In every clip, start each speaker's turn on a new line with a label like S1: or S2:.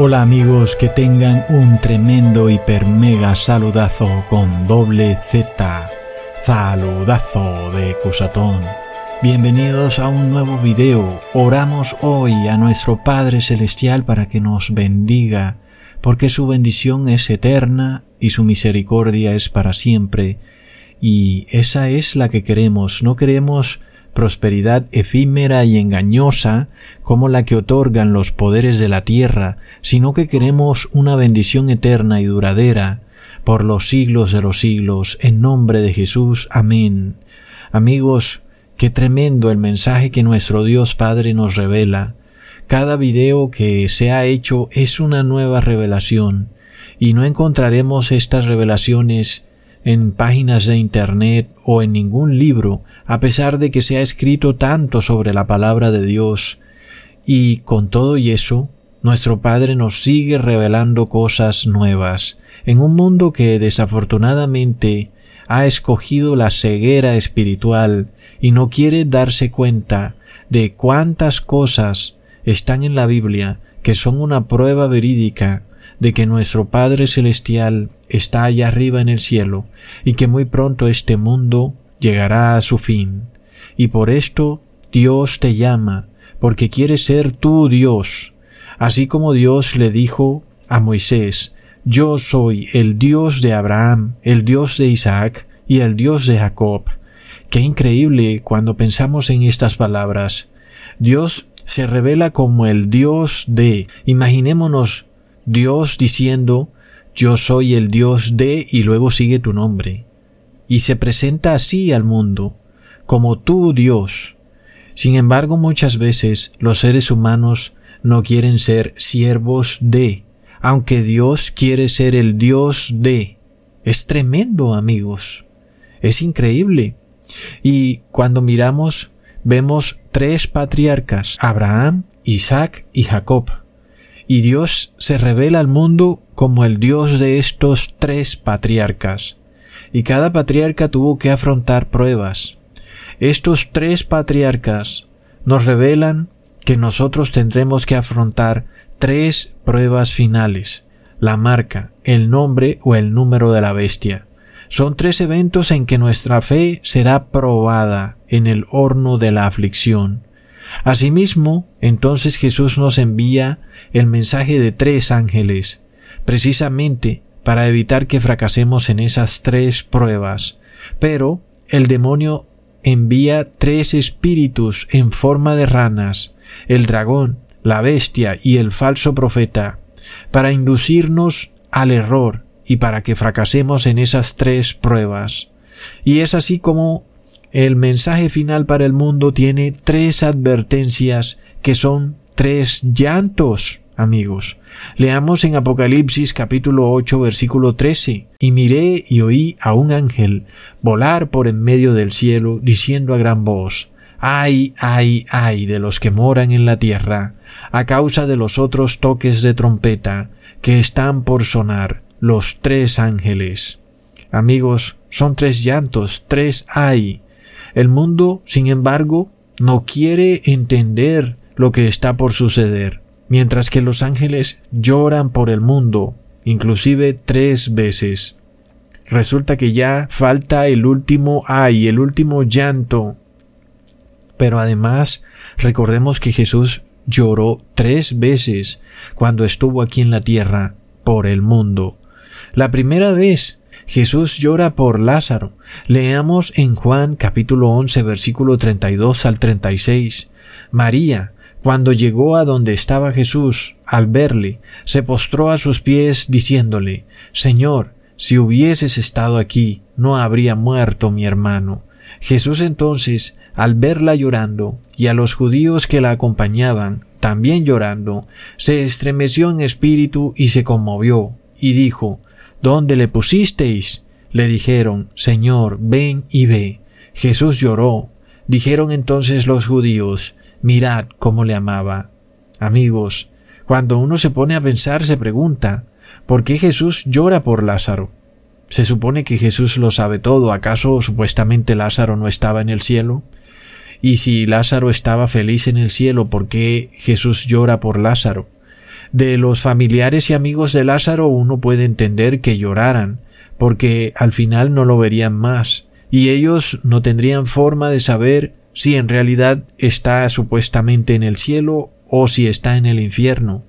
S1: Hola amigos, que tengan un tremendo hiper mega saludazo con doble Z. Saludazo de Cusatón. Bienvenidos a un nuevo video. Oramos hoy a nuestro Padre Celestial para que nos bendiga, porque su bendición es eterna y su misericordia es para siempre. Y esa es la que queremos. No queremos prosperidad efímera y engañosa como la que otorgan los poderes de la tierra, sino que queremos una bendición eterna y duradera por los siglos de los siglos, en nombre de Jesús. Amén. Amigos, qué tremendo el mensaje que nuestro Dios Padre nos revela. Cada video que se ha hecho es una nueva revelación, y no encontraremos estas revelaciones en páginas de Internet o en ningún libro, a pesar de que se ha escrito tanto sobre la palabra de Dios. Y con todo y eso, nuestro Padre nos sigue revelando cosas nuevas, en un mundo que desafortunadamente ha escogido la ceguera espiritual y no quiere darse cuenta de cuántas cosas están en la Biblia que son una prueba verídica de que nuestro Padre Celestial está allá arriba en el cielo y que muy pronto este mundo llegará a su fin. Y por esto Dios te llama, porque quiere ser tu Dios, así como Dios le dijo a Moisés, yo soy el Dios de Abraham, el Dios de Isaac y el Dios de Jacob. Qué increíble cuando pensamos en estas palabras. Dios se revela como el Dios de. Imaginémonos Dios diciendo yo soy el Dios de y luego sigue tu nombre. Y se presenta así al mundo, como tu Dios. Sin embargo, muchas veces los seres humanos no quieren ser siervos de, aunque Dios quiere ser el Dios de. Es tremendo, amigos. Es increíble. Y cuando miramos, vemos tres patriarcas, Abraham, Isaac y Jacob. Y Dios se revela al mundo como el Dios de estos tres patriarcas. Y cada patriarca tuvo que afrontar pruebas. Estos tres patriarcas nos revelan que nosotros tendremos que afrontar tres pruebas finales, la marca, el nombre o el número de la bestia. Son tres eventos en que nuestra fe será probada en el horno de la aflicción. Asimismo, entonces Jesús nos envía el mensaje de tres ángeles, precisamente para evitar que fracasemos en esas tres pruebas. Pero el demonio envía tres espíritus en forma de ranas, el dragón, la bestia y el falso profeta, para inducirnos al error y para que fracasemos en esas tres pruebas. Y es así como el mensaje final para el mundo tiene tres advertencias que son tres llantos amigos. Leamos en Apocalipsis capítulo 8 versículo 13. Y miré y oí a un ángel volar por en medio del cielo, diciendo a gran voz, Ay, ay, ay de los que moran en la tierra, a causa de los otros toques de trompeta que están por sonar, los tres ángeles. Amigos, son tres llantos, tres ay. El mundo, sin embargo, no quiere entender lo que está por suceder mientras que los ángeles lloran por el mundo, inclusive tres veces. Resulta que ya falta el último ay, el último llanto. Pero además, recordemos que Jesús lloró tres veces cuando estuvo aquí en la tierra por el mundo. La primera vez Jesús llora por Lázaro. Leamos en Juan capítulo 11 versículo 32 al 36. María, cuando llegó a donde estaba Jesús, al verle, se postró a sus pies diciéndole, Señor, si hubieses estado aquí, no habría muerto mi hermano. Jesús entonces, al verla llorando, y a los judíos que la acompañaban, también llorando, se estremeció en espíritu y se conmovió, y dijo, ¿Dónde le pusisteis? Le dijeron, Señor, ven y ve. Jesús lloró. Dijeron entonces los judíos, Mirad cómo le amaba. Amigos, cuando uno se pone a pensar se pregunta, ¿por qué Jesús llora por Lázaro? Se supone que Jesús lo sabe todo, ¿acaso supuestamente Lázaro no estaba en el cielo? Y si Lázaro estaba feliz en el cielo, ¿por qué Jesús llora por Lázaro? De los familiares y amigos de Lázaro uno puede entender que lloraran, porque al final no lo verían más, y ellos no tendrían forma de saber si en realidad está supuestamente en el cielo o si está en el infierno.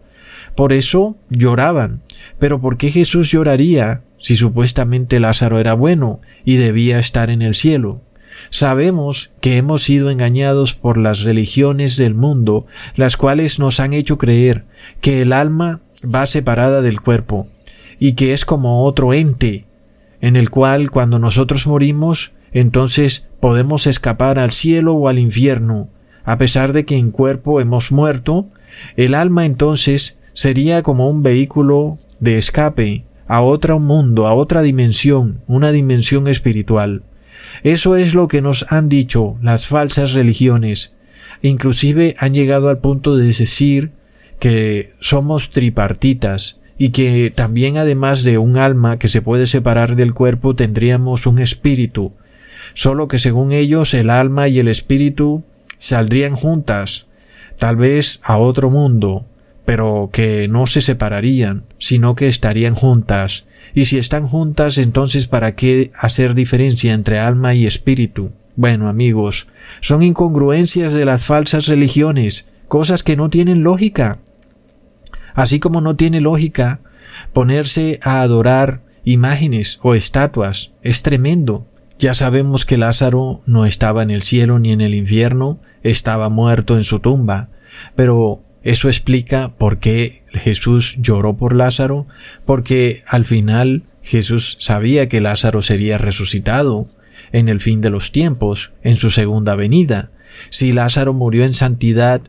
S1: Por eso lloraban. Pero ¿por qué Jesús lloraría si supuestamente Lázaro era bueno y debía estar en el cielo? Sabemos que hemos sido engañados por las religiones del mundo, las cuales nos han hecho creer que el alma va separada del cuerpo y que es como otro ente, en el cual cuando nosotros morimos, entonces podemos escapar al cielo o al infierno, a pesar de que en cuerpo hemos muerto, el alma entonces sería como un vehículo de escape a otro mundo, a otra dimensión, una dimensión espiritual. Eso es lo que nos han dicho las falsas religiones. Inclusive han llegado al punto de decir que somos tripartitas y que también además de un alma que se puede separar del cuerpo tendríamos un espíritu, solo que según ellos el alma y el espíritu saldrían juntas, tal vez a otro mundo, pero que no se separarían, sino que estarían juntas. Y si están juntas, entonces ¿para qué hacer diferencia entre alma y espíritu? Bueno, amigos, son incongruencias de las falsas religiones, cosas que no tienen lógica. Así como no tiene lógica ponerse a adorar imágenes o estatuas, es tremendo. Ya sabemos que Lázaro no estaba en el cielo ni en el infierno, estaba muerto en su tumba, pero eso explica por qué Jesús lloró por Lázaro, porque al final Jesús sabía que Lázaro sería resucitado en el fin de los tiempos, en su segunda venida. Si Lázaro murió en santidad,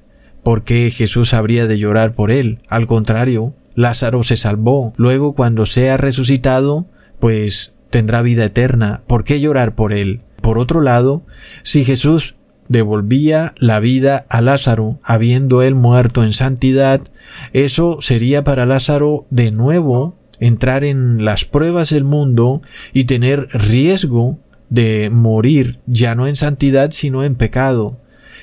S1: ¿por qué Jesús habría de llorar por él? Al contrario, Lázaro se salvó. Luego, cuando sea resucitado, pues tendrá vida eterna. ¿Por qué llorar por él? Por otro lado, si Jesús devolvía la vida a Lázaro, habiendo él muerto en santidad, eso sería para Lázaro de nuevo entrar en las pruebas del mundo y tener riesgo de morir ya no en santidad sino en pecado.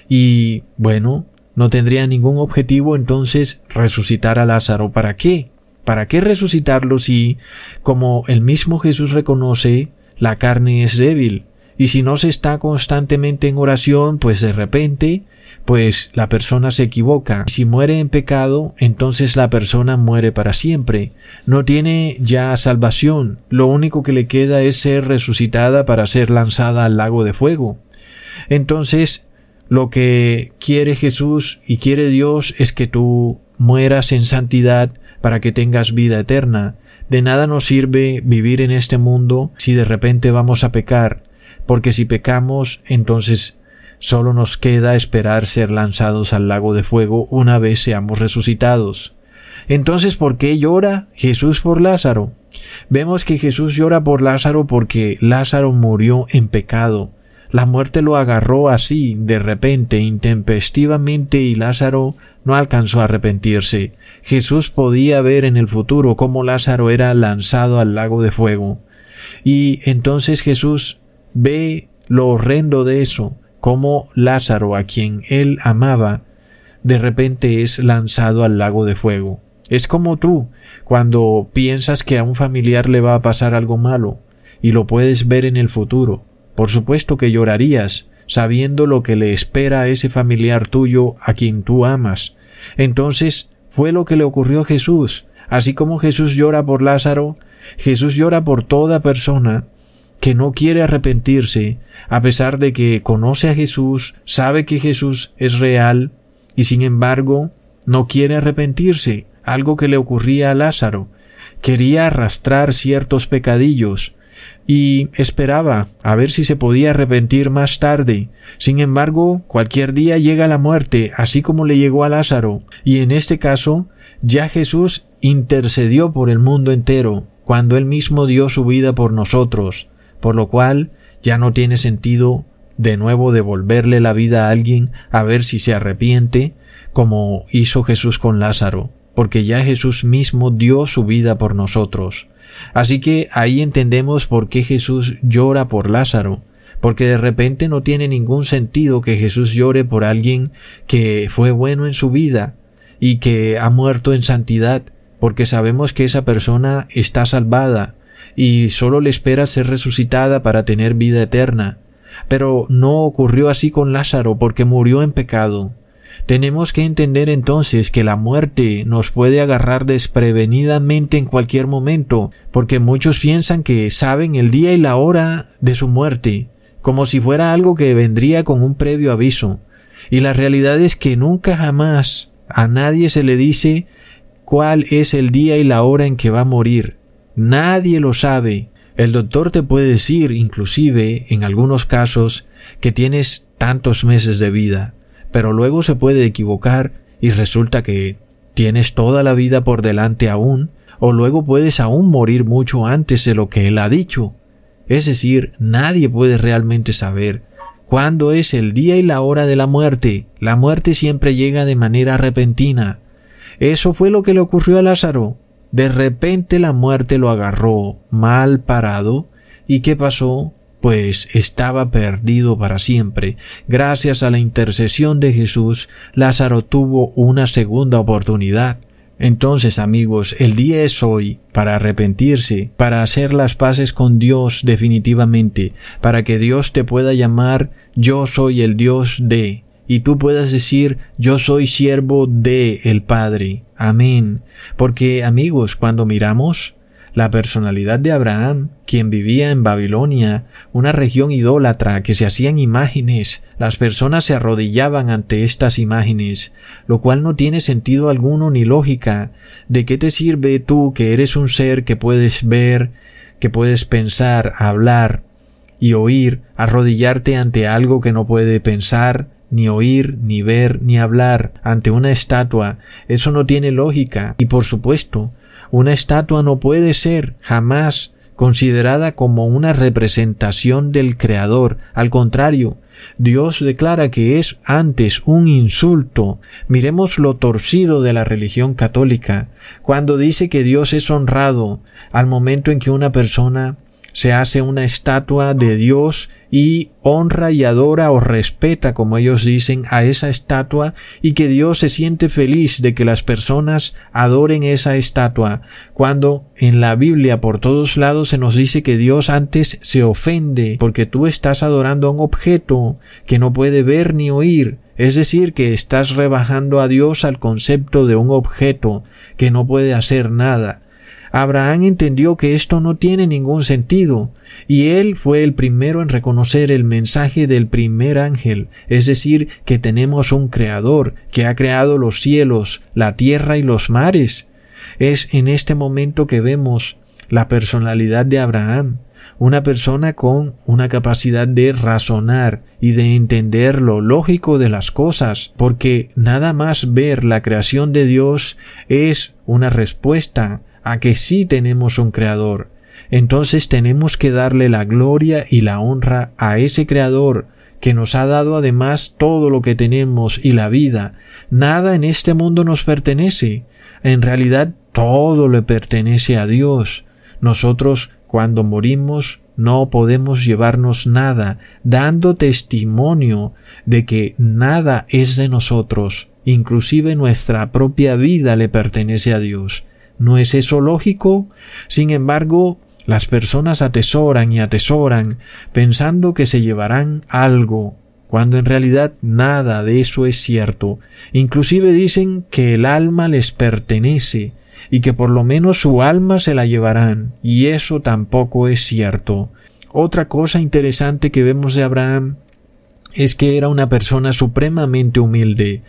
S1: Y bueno, no tendría ningún objetivo entonces resucitar a Lázaro. ¿Para qué? ¿Para qué resucitarlo si, como el mismo Jesús reconoce, la carne es débil? Y si no se está constantemente en oración, pues de repente, pues la persona se equivoca. Si muere en pecado, entonces la persona muere para siempre. No tiene ya salvación. Lo único que le queda es ser resucitada para ser lanzada al lago de fuego. Entonces, lo que quiere Jesús y quiere Dios es que tú mueras en santidad para que tengas vida eterna. De nada nos sirve vivir en este mundo si de repente vamos a pecar porque si pecamos, entonces solo nos queda esperar ser lanzados al lago de fuego una vez seamos resucitados. Entonces, ¿por qué llora Jesús por Lázaro? Vemos que Jesús llora por Lázaro porque Lázaro murió en pecado. La muerte lo agarró así, de repente, intempestivamente, y Lázaro no alcanzó a arrepentirse. Jesús podía ver en el futuro cómo Lázaro era lanzado al lago de fuego. Y entonces Jesús Ve lo horrendo de eso, como Lázaro, a quien él amaba, de repente es lanzado al lago de fuego. Es como tú, cuando piensas que a un familiar le va a pasar algo malo, y lo puedes ver en el futuro. Por supuesto que llorarías, sabiendo lo que le espera a ese familiar tuyo a quien tú amas. Entonces, fue lo que le ocurrió a Jesús. Así como Jesús llora por Lázaro, Jesús llora por toda persona que no quiere arrepentirse, a pesar de que conoce a Jesús, sabe que Jesús es real, y sin embargo no quiere arrepentirse, algo que le ocurría a Lázaro. Quería arrastrar ciertos pecadillos, y esperaba a ver si se podía arrepentir más tarde. Sin embargo, cualquier día llega la muerte, así como le llegó a Lázaro, y en este caso, ya Jesús intercedió por el mundo entero, cuando él mismo dio su vida por nosotros por lo cual ya no tiene sentido de nuevo devolverle la vida a alguien a ver si se arrepiente, como hizo Jesús con Lázaro, porque ya Jesús mismo dio su vida por nosotros. Así que ahí entendemos por qué Jesús llora por Lázaro, porque de repente no tiene ningún sentido que Jesús llore por alguien que fue bueno en su vida, y que ha muerto en santidad, porque sabemos que esa persona está salvada y solo le espera ser resucitada para tener vida eterna. Pero no ocurrió así con Lázaro porque murió en pecado. Tenemos que entender entonces que la muerte nos puede agarrar desprevenidamente en cualquier momento, porque muchos piensan que saben el día y la hora de su muerte, como si fuera algo que vendría con un previo aviso. Y la realidad es que nunca jamás a nadie se le dice cuál es el día y la hora en que va a morir. Nadie lo sabe. El doctor te puede decir, inclusive, en algunos casos, que tienes tantos meses de vida, pero luego se puede equivocar y resulta que tienes toda la vida por delante aún, o luego puedes aún morir mucho antes de lo que él ha dicho. Es decir, nadie puede realmente saber cuándo es el día y la hora de la muerte. La muerte siempre llega de manera repentina. Eso fue lo que le ocurrió a Lázaro. De repente la muerte lo agarró mal parado. ¿Y qué pasó? Pues estaba perdido para siempre. Gracias a la intercesión de Jesús, Lázaro tuvo una segunda oportunidad. Entonces, amigos, el día es hoy para arrepentirse, para hacer las paces con Dios definitivamente, para que Dios te pueda llamar yo soy el Dios de, y tú puedas decir yo soy siervo de el Padre. Amén. Porque, amigos, cuando miramos la personalidad de Abraham, quien vivía en Babilonia, una región idólatra que se hacían imágenes, las personas se arrodillaban ante estas imágenes, lo cual no tiene sentido alguno ni lógica. ¿De qué te sirve tú que eres un ser que puedes ver, que puedes pensar, hablar y oír, arrodillarte ante algo que no puede pensar, ni oír, ni ver, ni hablar ante una estatua? Eso no tiene lógica. Y por supuesto, una estatua no puede ser jamás considerada como una representación del Creador. Al contrario, Dios declara que es antes un insulto. Miremos lo torcido de la religión católica, cuando dice que Dios es honrado al momento en que una persona se hace una estatua de Dios y honra y adora o respeta, como ellos dicen, a esa estatua y que Dios se siente feliz de que las personas adoren esa estatua, cuando en la Biblia por todos lados se nos dice que Dios antes se ofende porque tú estás adorando a un objeto que no puede ver ni oír, es decir, que estás rebajando a Dios al concepto de un objeto que no puede hacer nada. Abraham entendió que esto no tiene ningún sentido, y él fue el primero en reconocer el mensaje del primer ángel, es decir, que tenemos un Creador, que ha creado los cielos, la tierra y los mares. Es en este momento que vemos la personalidad de Abraham, una persona con una capacidad de razonar y de entender lo lógico de las cosas, porque nada más ver la creación de Dios es una respuesta a que sí tenemos un creador. Entonces tenemos que darle la gloria y la honra a ese creador que nos ha dado además todo lo que tenemos y la vida. Nada en este mundo nos pertenece. En realidad todo le pertenece a Dios. Nosotros cuando morimos no podemos llevarnos nada, dando testimonio de que nada es de nosotros, inclusive nuestra propia vida le pertenece a Dios. ¿No es eso lógico? Sin embargo, las personas atesoran y atesoran pensando que se llevarán algo, cuando en realidad nada de eso es cierto. Inclusive dicen que el alma les pertenece y que por lo menos su alma se la llevarán, y eso tampoco es cierto. Otra cosa interesante que vemos de Abraham es que era una persona supremamente humilde.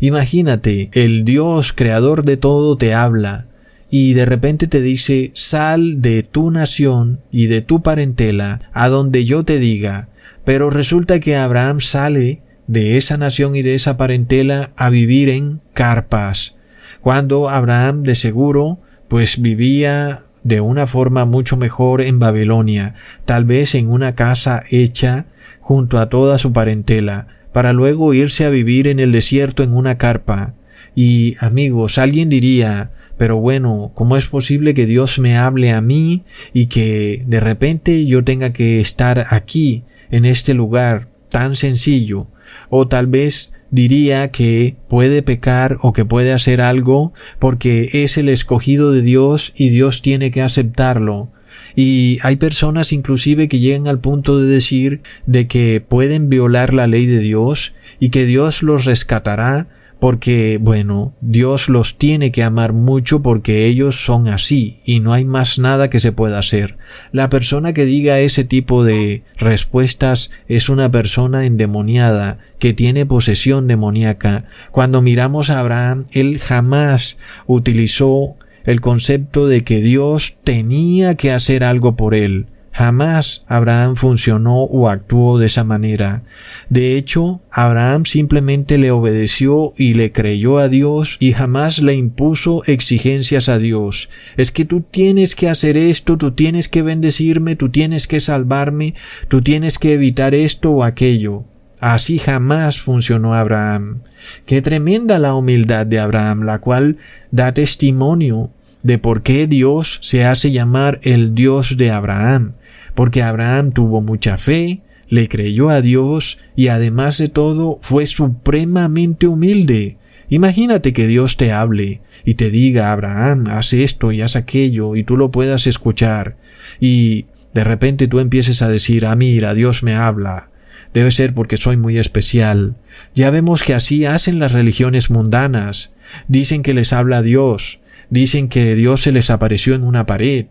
S1: Imagínate, el Dios creador de todo te habla, y de repente te dice sal de tu nación y de tu parentela a donde yo te diga. Pero resulta que Abraham sale de esa nación y de esa parentela a vivir en carpas, cuando Abraham de seguro pues vivía de una forma mucho mejor en Babilonia, tal vez en una casa hecha junto a toda su parentela, para luego irse a vivir en el desierto en una carpa. Y amigos, alguien diría, pero bueno, ¿cómo es posible que Dios me hable a mí y que de repente yo tenga que estar aquí, en este lugar tan sencillo? o tal vez diría que puede pecar o que puede hacer algo porque es el escogido de Dios y Dios tiene que aceptarlo. Y hay personas inclusive que llegan al punto de decir de que pueden violar la ley de Dios y que Dios los rescatará porque, bueno, Dios los tiene que amar mucho porque ellos son así y no hay más nada que se pueda hacer. La persona que diga ese tipo de respuestas es una persona endemoniada que tiene posesión demoníaca. Cuando miramos a Abraham, él jamás utilizó el concepto de que Dios tenía que hacer algo por él. Jamás Abraham funcionó o actuó de esa manera. De hecho, Abraham simplemente le obedeció y le creyó a Dios y jamás le impuso exigencias a Dios. Es que tú tienes que hacer esto, tú tienes que bendecirme, tú tienes que salvarme, tú tienes que evitar esto o aquello. Así jamás funcionó Abraham. Qué tremenda la humildad de Abraham, la cual da testimonio de por qué Dios se hace llamar el Dios de Abraham porque Abraham tuvo mucha fe, le creyó a Dios y además de todo fue supremamente humilde. Imagínate que Dios te hable y te diga, Abraham, haz esto y haz aquello y tú lo puedas escuchar y de repente tú empieces a decir, ah, mira, Dios me habla. Debe ser porque soy muy especial. Ya vemos que así hacen las religiones mundanas. Dicen que les habla Dios. Dicen que Dios se les apareció en una pared.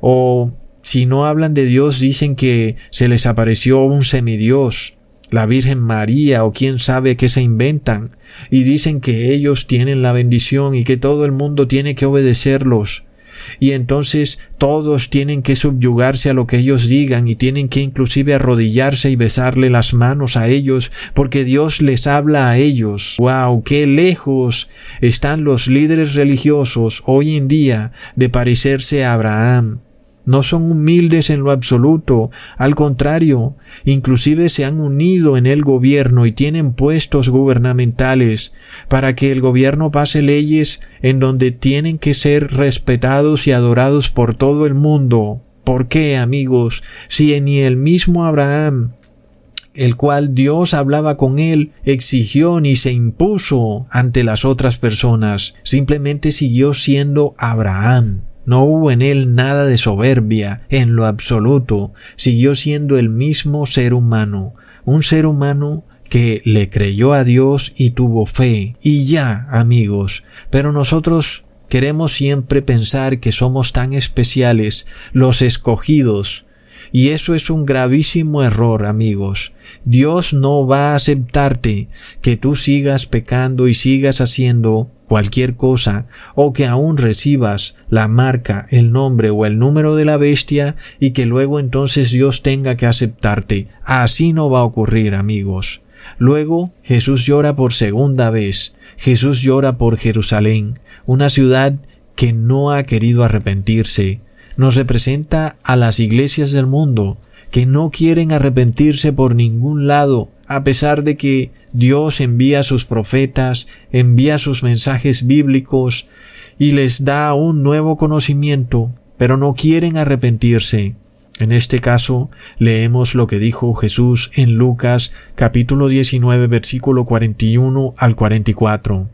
S1: O si no hablan de Dios, dicen que se les apareció un semidios, la Virgen María o quién sabe qué se inventan, y dicen que ellos tienen la bendición y que todo el mundo tiene que obedecerlos. Y entonces todos tienen que subyugarse a lo que ellos digan y tienen que inclusive arrodillarse y besarle las manos a ellos porque Dios les habla a ellos. ¡Wow! ¡Qué lejos están los líderes religiosos hoy en día de parecerse a Abraham! No son humildes en lo absoluto, al contrario, inclusive se han unido en el gobierno y tienen puestos gubernamentales para que el gobierno pase leyes en donde tienen que ser respetados y adorados por todo el mundo. ¿Por qué, amigos? Si ni el mismo Abraham el cual Dios hablaba con él, exigió ni se impuso ante las otras personas, simplemente siguió siendo Abraham. No hubo en él nada de soberbia, en lo absoluto, siguió siendo el mismo ser humano, un ser humano que le creyó a Dios y tuvo fe. Y ya, amigos, pero nosotros queremos siempre pensar que somos tan especiales, los escogidos, y eso es un gravísimo error, amigos. Dios no va a aceptarte que tú sigas pecando y sigas haciendo cualquier cosa, o que aún recibas la marca, el nombre o el número de la bestia y que luego entonces Dios tenga que aceptarte. Así no va a ocurrir, amigos. Luego Jesús llora por segunda vez. Jesús llora por Jerusalén, una ciudad que no ha querido arrepentirse. Nos representa a las iglesias del mundo, que no quieren arrepentirse por ningún lado, a pesar de que Dios envía sus profetas, envía sus mensajes bíblicos y les da un nuevo conocimiento, pero no quieren arrepentirse. En este caso, leemos lo que dijo Jesús en Lucas capítulo 19 versículo 41 al 44.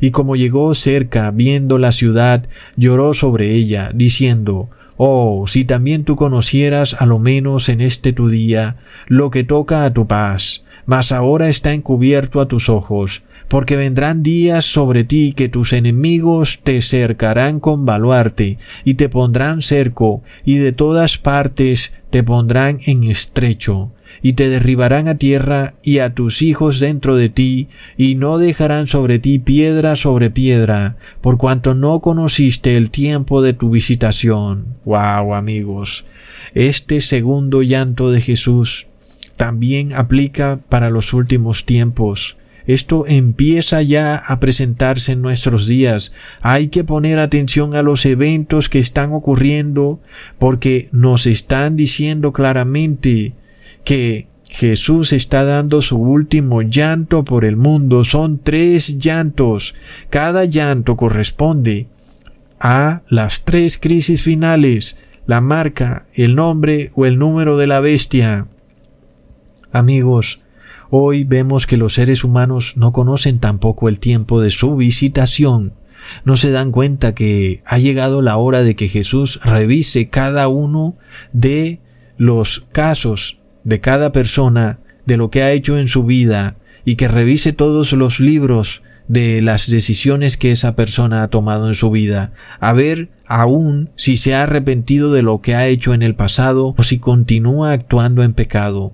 S1: Y como llegó cerca, viendo la ciudad, lloró sobre ella, diciendo, Oh, si también tú conocieras a lo menos en este tu día lo que toca a tu paz, mas ahora está encubierto a tus ojos, porque vendrán días sobre ti que tus enemigos te cercarán con baluarte, y te pondrán cerco, y de todas partes te pondrán en estrecho, y te derribarán a tierra y a tus hijos dentro de ti, y no dejarán sobre ti piedra sobre piedra, por cuanto no conociste el tiempo de tu visitación. Wow, amigos. Este segundo llanto de Jesús también aplica para los últimos tiempos. Esto empieza ya a presentarse en nuestros días. Hay que poner atención a los eventos que están ocurriendo porque nos están diciendo claramente que Jesús está dando su último llanto por el mundo. Son tres llantos. Cada llanto corresponde a las tres crisis finales, la marca, el nombre o el número de la bestia. Amigos, Hoy vemos que los seres humanos no conocen tampoco el tiempo de su visitación. No se dan cuenta que ha llegado la hora de que Jesús revise cada uno de los casos de cada persona, de lo que ha hecho en su vida, y que revise todos los libros de las decisiones que esa persona ha tomado en su vida, a ver aún si se ha arrepentido de lo que ha hecho en el pasado o si continúa actuando en pecado.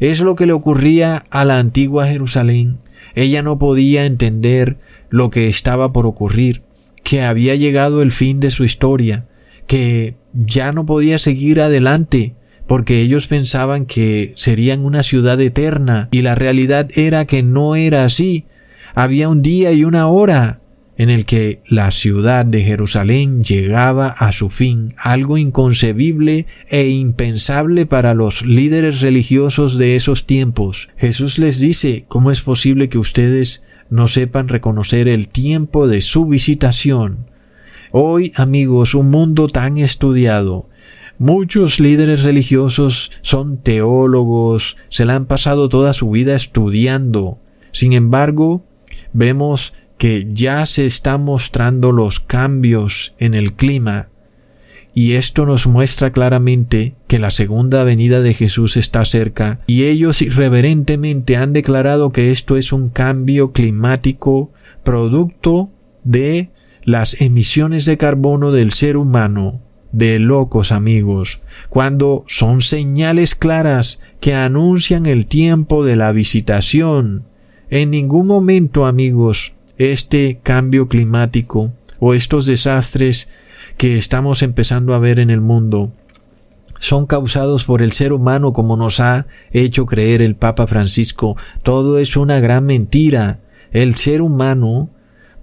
S1: Es lo que le ocurría a la antigua Jerusalén. Ella no podía entender lo que estaba por ocurrir, que había llegado el fin de su historia, que ya no podía seguir adelante, porque ellos pensaban que serían una ciudad eterna, y la realidad era que no era así, había un día y una hora en el que la ciudad de Jerusalén llegaba a su fin, algo inconcebible e impensable para los líderes religiosos de esos tiempos. Jesús les dice, ¿cómo es posible que ustedes no sepan reconocer el tiempo de su visitación? Hoy, amigos, un mundo tan estudiado, Muchos líderes religiosos son teólogos, se la han pasado toda su vida estudiando. Sin embargo, vemos que ya se están mostrando los cambios en el clima. Y esto nos muestra claramente que la segunda venida de Jesús está cerca. Y ellos irreverentemente han declarado que esto es un cambio climático producto de las emisiones de carbono del ser humano de locos amigos, cuando son señales claras que anuncian el tiempo de la visitación en ningún momento, amigos, este cambio climático o estos desastres que estamos empezando a ver en el mundo son causados por el ser humano como nos ha hecho creer el Papa Francisco. Todo es una gran mentira. El ser humano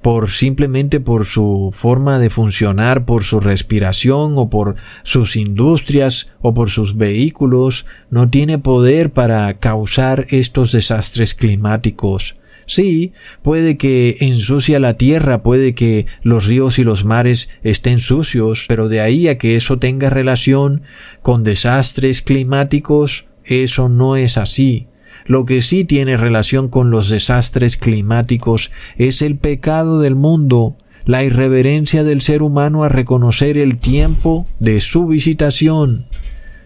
S1: por simplemente por su forma de funcionar, por su respiración o por sus industrias o por sus vehículos, no tiene poder para causar estos desastres climáticos. Sí, puede que ensucia la tierra, puede que los ríos y los mares estén sucios, pero de ahí a que eso tenga relación con desastres climáticos, eso no es así. Lo que sí tiene relación con los desastres climáticos es el pecado del mundo, la irreverencia del ser humano a reconocer el tiempo de su visitación.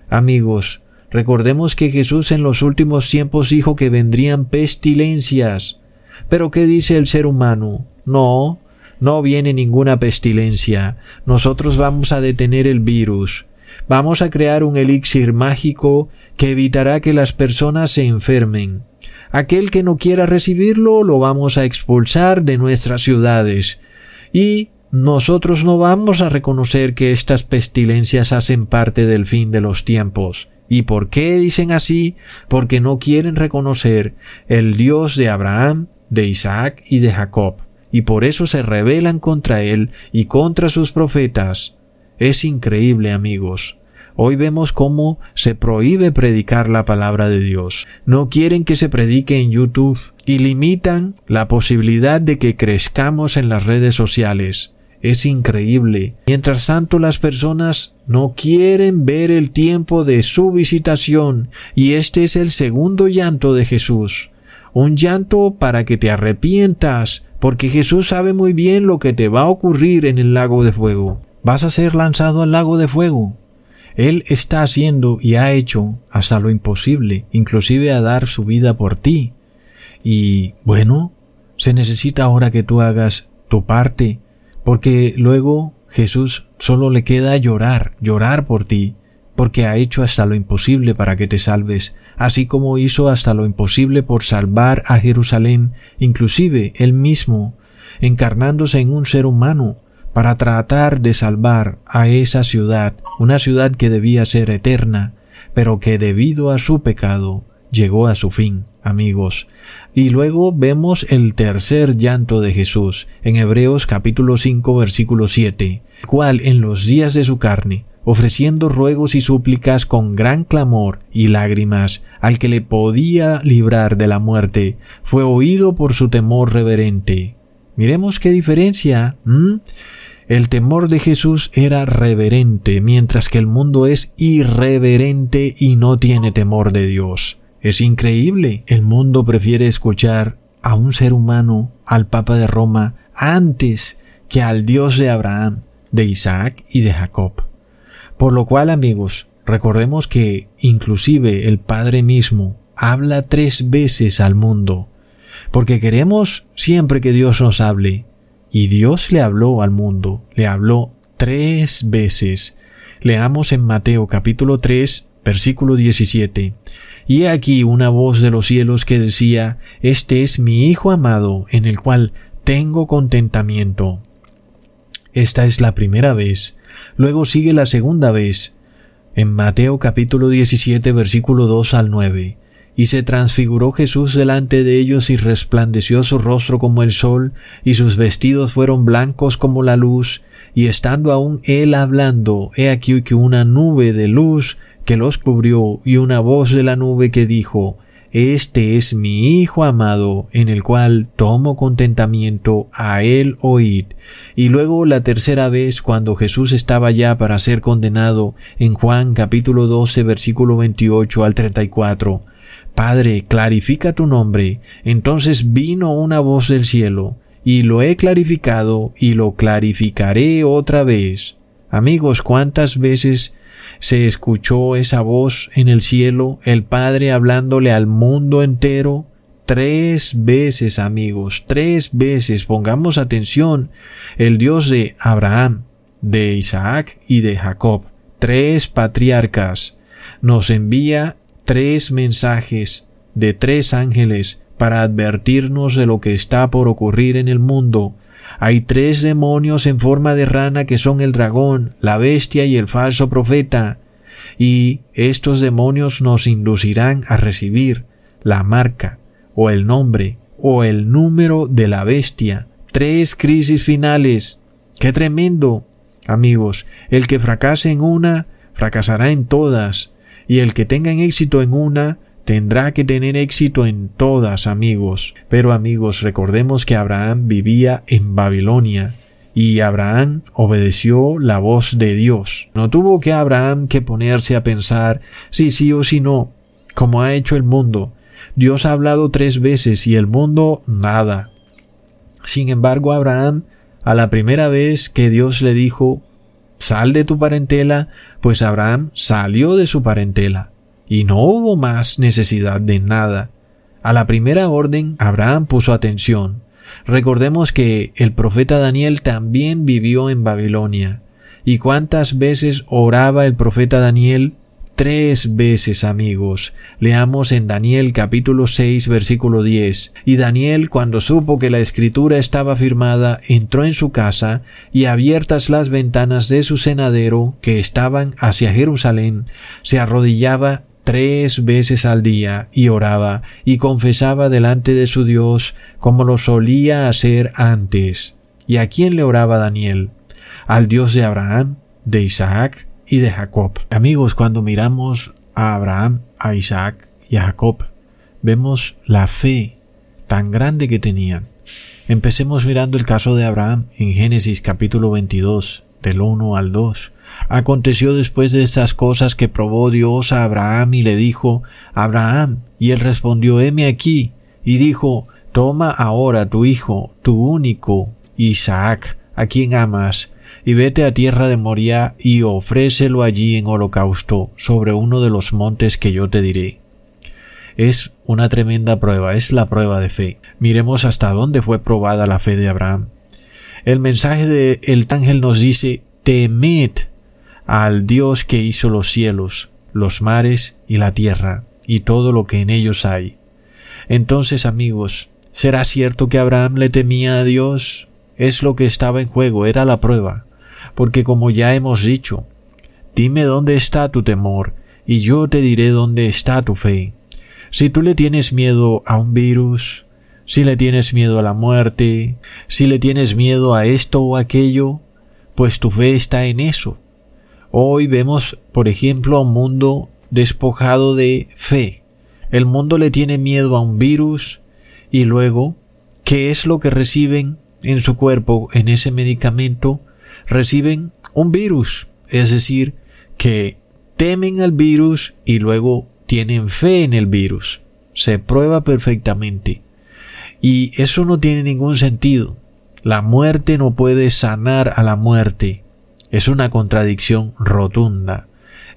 S1: Amigos, recordemos que Jesús en los últimos tiempos dijo que vendrían pestilencias. Pero ¿qué dice el ser humano? No, no viene ninguna pestilencia. Nosotros vamos a detener el virus. Vamos a crear un elixir mágico que evitará que las personas se enfermen. Aquel que no quiera recibirlo lo vamos a expulsar de nuestras ciudades. Y nosotros no vamos a reconocer que estas pestilencias hacen parte del fin de los tiempos. ¿Y por qué dicen así? Porque no quieren reconocer el Dios de Abraham, de Isaac y de Jacob, y por eso se rebelan contra él y contra sus profetas. Es increíble, amigos. Hoy vemos cómo se prohíbe predicar la palabra de Dios. No quieren que se predique en YouTube y limitan la posibilidad de que crezcamos en las redes sociales. Es increíble. Mientras tanto las personas no quieren ver el tiempo de su visitación y este es el segundo llanto de Jesús. Un llanto para que te arrepientas, porque Jesús sabe muy bien lo que te va a ocurrir en el lago de fuego. Vas a ser lanzado al lago de fuego. Él está haciendo y ha hecho hasta lo imposible, inclusive a dar su vida por ti. Y bueno, se necesita ahora que tú hagas tu parte, porque luego Jesús solo le queda llorar, llorar por ti, porque ha hecho hasta lo imposible para que te salves, así como hizo hasta lo imposible por salvar a Jerusalén, inclusive él mismo, encarnándose en un ser humano, para tratar de salvar a esa ciudad, una ciudad que debía ser eterna, pero que debido a su pecado llegó a su fin, amigos. Y luego vemos el tercer llanto de Jesús en Hebreos capítulo 5 versículo 7, cual en los días de su carne, ofreciendo ruegos y súplicas con gran clamor y lágrimas al que le podía librar de la muerte, fue oído por su temor reverente. Miremos qué diferencia. El temor de Jesús era reverente, mientras que el mundo es irreverente y no tiene temor de Dios. Es increíble. El mundo prefiere escuchar a un ser humano, al Papa de Roma, antes que al Dios de Abraham, de Isaac y de Jacob. Por lo cual, amigos, recordemos que inclusive el Padre mismo habla tres veces al mundo, porque queremos siempre que Dios nos hable, y Dios le habló al mundo, le habló tres veces. Leamos en Mateo capítulo 3, versículo 17. Y aquí una voz de los cielos que decía, Este es mi Hijo amado, en el cual tengo contentamiento. Esta es la primera vez. Luego sigue la segunda vez. En Mateo capítulo 17 versículo 2 al 9. Y se transfiguró Jesús delante de ellos y resplandeció su rostro como el sol, y sus vestidos fueron blancos como la luz, y estando aún él hablando, he aquí que una nube de luz que los cubrió, y una voz de la nube que dijo, Este es mi Hijo amado, en el cual tomo contentamiento, a él oíd. Y luego la tercera vez, cuando Jesús estaba ya para ser condenado, en Juan capítulo 12 versículo 28 al 34, Padre, clarifica tu nombre. Entonces vino una voz del cielo, y lo he clarificado y lo clarificaré otra vez. Amigos, ¿cuántas veces se escuchó esa voz en el cielo, el Padre hablándole al mundo entero? Tres veces, amigos, tres veces. Pongamos atención. El Dios de Abraham, de Isaac y de Jacob, tres patriarcas, nos envía tres mensajes de tres ángeles para advertirnos de lo que está por ocurrir en el mundo. Hay tres demonios en forma de rana que son el dragón, la bestia y el falso profeta. Y estos demonios nos inducirán a recibir la marca, o el nombre, o el número de la bestia. Tres crisis finales. ¡Qué tremendo! Amigos, el que fracase en una, fracasará en todas y el que tenga éxito en una, tendrá que tener éxito en todas, amigos. Pero amigos, recordemos que Abraham vivía en Babilonia, y Abraham obedeció la voz de Dios. No tuvo que Abraham que ponerse a pensar si sí o si no, como ha hecho el mundo. Dios ha hablado tres veces y el mundo nada. Sin embargo, Abraham, a la primera vez que Dios le dijo, sal de tu parentela, pues Abraham salió de su parentela, y no hubo más necesidad de nada. A la primera orden, Abraham puso atención. Recordemos que el profeta Daniel también vivió en Babilonia. ¿Y cuántas veces oraba el profeta Daniel tres veces amigos. Leamos en Daniel capítulo 6 versículo 10. Y Daniel cuando supo que la escritura estaba firmada, entró en su casa y abiertas las ventanas de su cenadero que estaban hacia Jerusalén, se arrodillaba tres veces al día y oraba y confesaba delante de su Dios como lo solía hacer antes. ¿Y a quién le oraba Daniel? Al Dios de Abraham, de Isaac y de Jacob. Amigos, cuando miramos a Abraham, a Isaac y a Jacob, vemos la fe tan grande que tenían. Empecemos mirando el caso de Abraham en Génesis capítulo 22, del 1 al 2. Aconteció después de estas cosas que probó Dios a Abraham y le dijo, Abraham, y él respondió, heme aquí, y dijo, toma ahora tu hijo, tu único, Isaac, a quien amas, y vete a tierra de Moria y ofrécelo allí en holocausto sobre uno de los montes que yo te diré. Es una tremenda prueba, es la prueba de fe. Miremos hasta dónde fue probada la fe de Abraham. El mensaje del el ángel nos dice, temed al Dios que hizo los cielos, los mares y la tierra, y todo lo que en ellos hay. Entonces, amigos, ¿será cierto que Abraham le temía a Dios? Es lo que estaba en juego, era la prueba. Porque como ya hemos dicho, dime dónde está tu temor, y yo te diré dónde está tu fe. Si tú le tienes miedo a un virus, si le tienes miedo a la muerte, si le tienes miedo a esto o aquello, pues tu fe está en eso. Hoy vemos, por ejemplo, a un mundo despojado de fe. El mundo le tiene miedo a un virus y luego, ¿qué es lo que reciben en su cuerpo en ese medicamento reciben un virus, es decir, que temen al virus y luego tienen fe en el virus. Se prueba perfectamente. Y eso no tiene ningún sentido. La muerte no puede sanar a la muerte. Es una contradicción rotunda.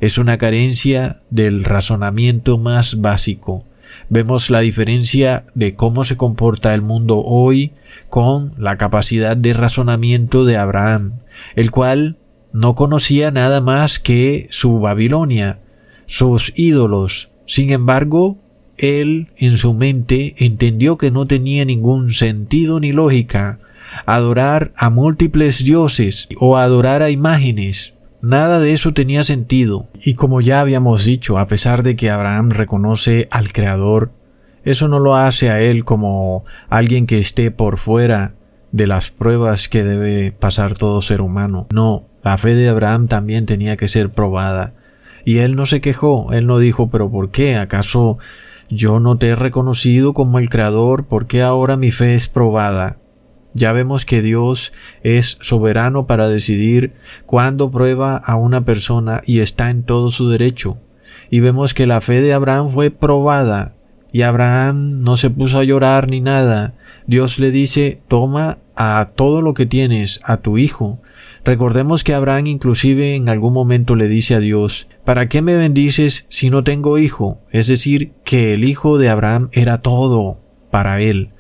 S1: Es una carencia del razonamiento más básico. Vemos la diferencia de cómo se comporta el mundo hoy con la capacidad de razonamiento de Abraham, el cual no conocía nada más que su Babilonia, sus ídolos. Sin embargo, él en su mente entendió que no tenía ningún sentido ni lógica adorar a múltiples dioses o adorar a imágenes. Nada de eso tenía sentido. Y como ya habíamos dicho, a pesar de que Abraham reconoce al Creador, eso no lo hace a él como alguien que esté por fuera de las pruebas que debe pasar todo ser humano. No, la fe de Abraham también tenía que ser probada. Y él no se quejó, él no dijo, pero ¿por qué? ¿Acaso yo no te he reconocido como el Creador? ¿Por qué ahora mi fe es probada? Ya vemos que Dios es soberano para decidir cuándo prueba a una persona y está en todo su derecho. Y vemos que la fe de Abraham fue probada y Abraham no se puso a llorar ni nada. Dios le dice, toma a todo lo que tienes, a tu hijo. Recordemos que Abraham inclusive en algún momento le dice a Dios, ¿para qué me bendices si no tengo hijo? Es decir, que el hijo de Abraham era todo para él.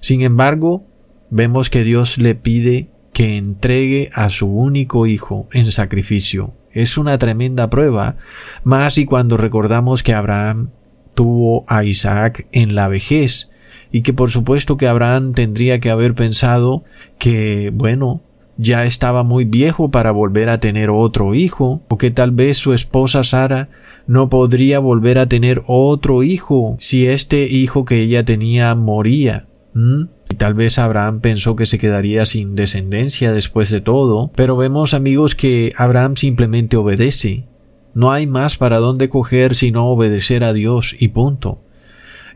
S1: Sin embargo, vemos que Dios le pide que entregue a su único hijo en sacrificio. Es una tremenda prueba, más y cuando recordamos que Abraham tuvo a Isaac en la vejez y que por supuesto que Abraham tendría que haber pensado que, bueno, ya estaba muy viejo para volver a tener otro hijo, o que tal vez su esposa Sara no podría volver a tener otro hijo si este hijo que ella tenía moría. Y tal vez Abraham pensó que se quedaría sin descendencia después de todo, pero vemos amigos que Abraham simplemente obedece. No hay más para dónde coger sino obedecer a Dios y punto.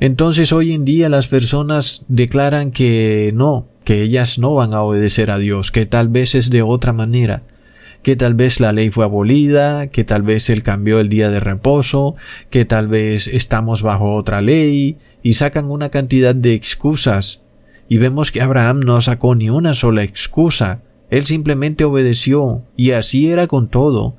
S1: Entonces hoy en día las personas declaran que no, que ellas no van a obedecer a Dios, que tal vez es de otra manera, que tal vez la ley fue abolida, que tal vez él cambió el día de reposo, que tal vez estamos bajo otra ley, y sacan una cantidad de excusas y vemos que Abraham no sacó ni una sola excusa. Él simplemente obedeció, y así era con todo.